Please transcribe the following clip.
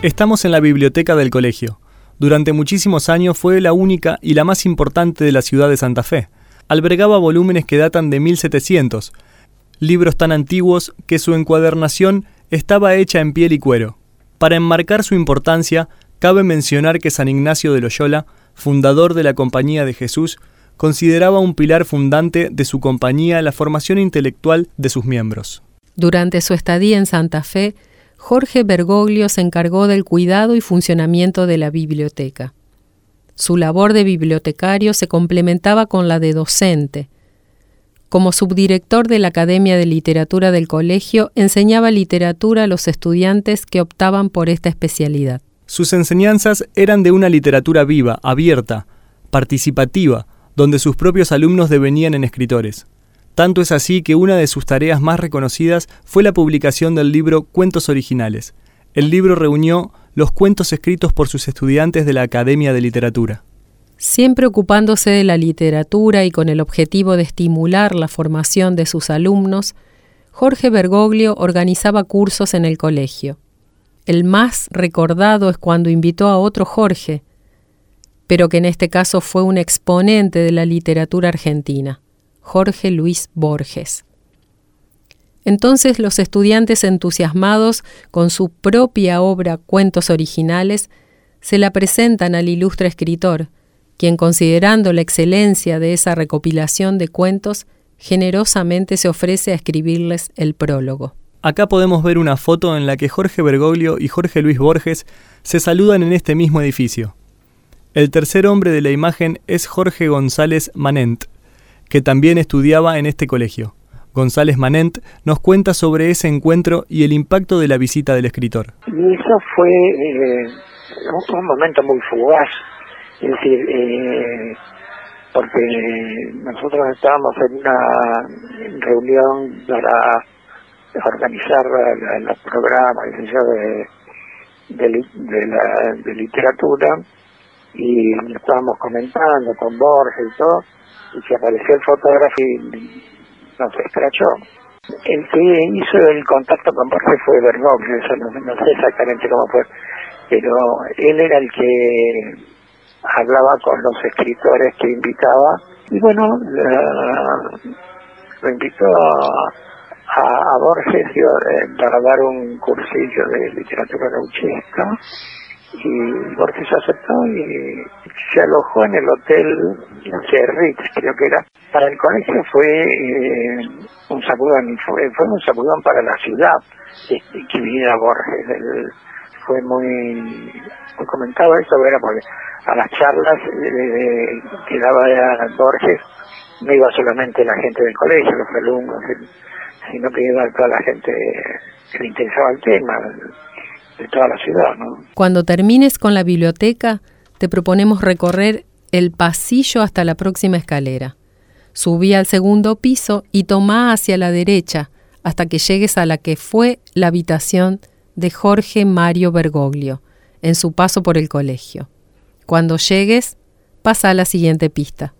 Estamos en la biblioteca del colegio. Durante muchísimos años fue la única y la más importante de la ciudad de Santa Fe. Albergaba volúmenes que datan de 1700, libros tan antiguos que su encuadernación estaba hecha en piel y cuero. Para enmarcar su importancia, cabe mencionar que San Ignacio de Loyola, fundador de la Compañía de Jesús, consideraba un pilar fundante de su compañía la formación intelectual de sus miembros. Durante su estadía en Santa Fe, Jorge Bergoglio se encargó del cuidado y funcionamiento de la biblioteca. Su labor de bibliotecario se complementaba con la de docente. Como subdirector de la Academia de Literatura del colegio, enseñaba literatura a los estudiantes que optaban por esta especialidad. Sus enseñanzas eran de una literatura viva, abierta, participativa, donde sus propios alumnos devenían en escritores. Tanto es así que una de sus tareas más reconocidas fue la publicación del libro Cuentos Originales. El libro reunió los cuentos escritos por sus estudiantes de la Academia de Literatura. Siempre ocupándose de la literatura y con el objetivo de estimular la formación de sus alumnos, Jorge Bergoglio organizaba cursos en el colegio. El más recordado es cuando invitó a otro Jorge, pero que en este caso fue un exponente de la literatura argentina. Jorge Luis Borges. Entonces los estudiantes entusiasmados con su propia obra Cuentos Originales se la presentan al ilustre escritor, quien considerando la excelencia de esa recopilación de cuentos, generosamente se ofrece a escribirles el prólogo. Acá podemos ver una foto en la que Jorge Bergoglio y Jorge Luis Borges se saludan en este mismo edificio. El tercer hombre de la imagen es Jorge González Manent, que también estudiaba en este colegio. González Manent nos cuenta sobre ese encuentro y el impacto de la visita del escritor. Y eso fue eh, un momento muy fugaz, es decir, eh, porque nosotros estábamos en una reunión para organizar los programas de, de, de, de literatura y estábamos comentando con Borges y todo, y se apareció el fotógrafo y nos escrachó. El que hizo el contacto con Borges fue Bergoglio, eso no, sé exactamente cómo fue, pero él era el que hablaba con los escritores que invitaba y bueno, lo invitó a, a Borges eh, para dar un cursillo de literatura gauchesca y Borges aceptó y se alojó en el hotel, Ritz creo que era. Para el colegio fue eh, un sacudón, fue, fue un sacudón para la ciudad este, que viniera Borges. fue muy, muy comentado eso, era porque a las charlas eh, que daba Borges no iba solamente la gente del colegio, los alumnos, sino que iba toda la gente que le interesaba el tema, Cuando termines con la biblioteca, te proponemos recorrer el pasillo hasta la próxima escalera. Subí al segundo piso y toma hacia la derecha hasta que llegues a la que fue la habitación de Jorge Mario Bergoglio en su paso por el colegio. Cuando llegues, pasa a la siguiente pista.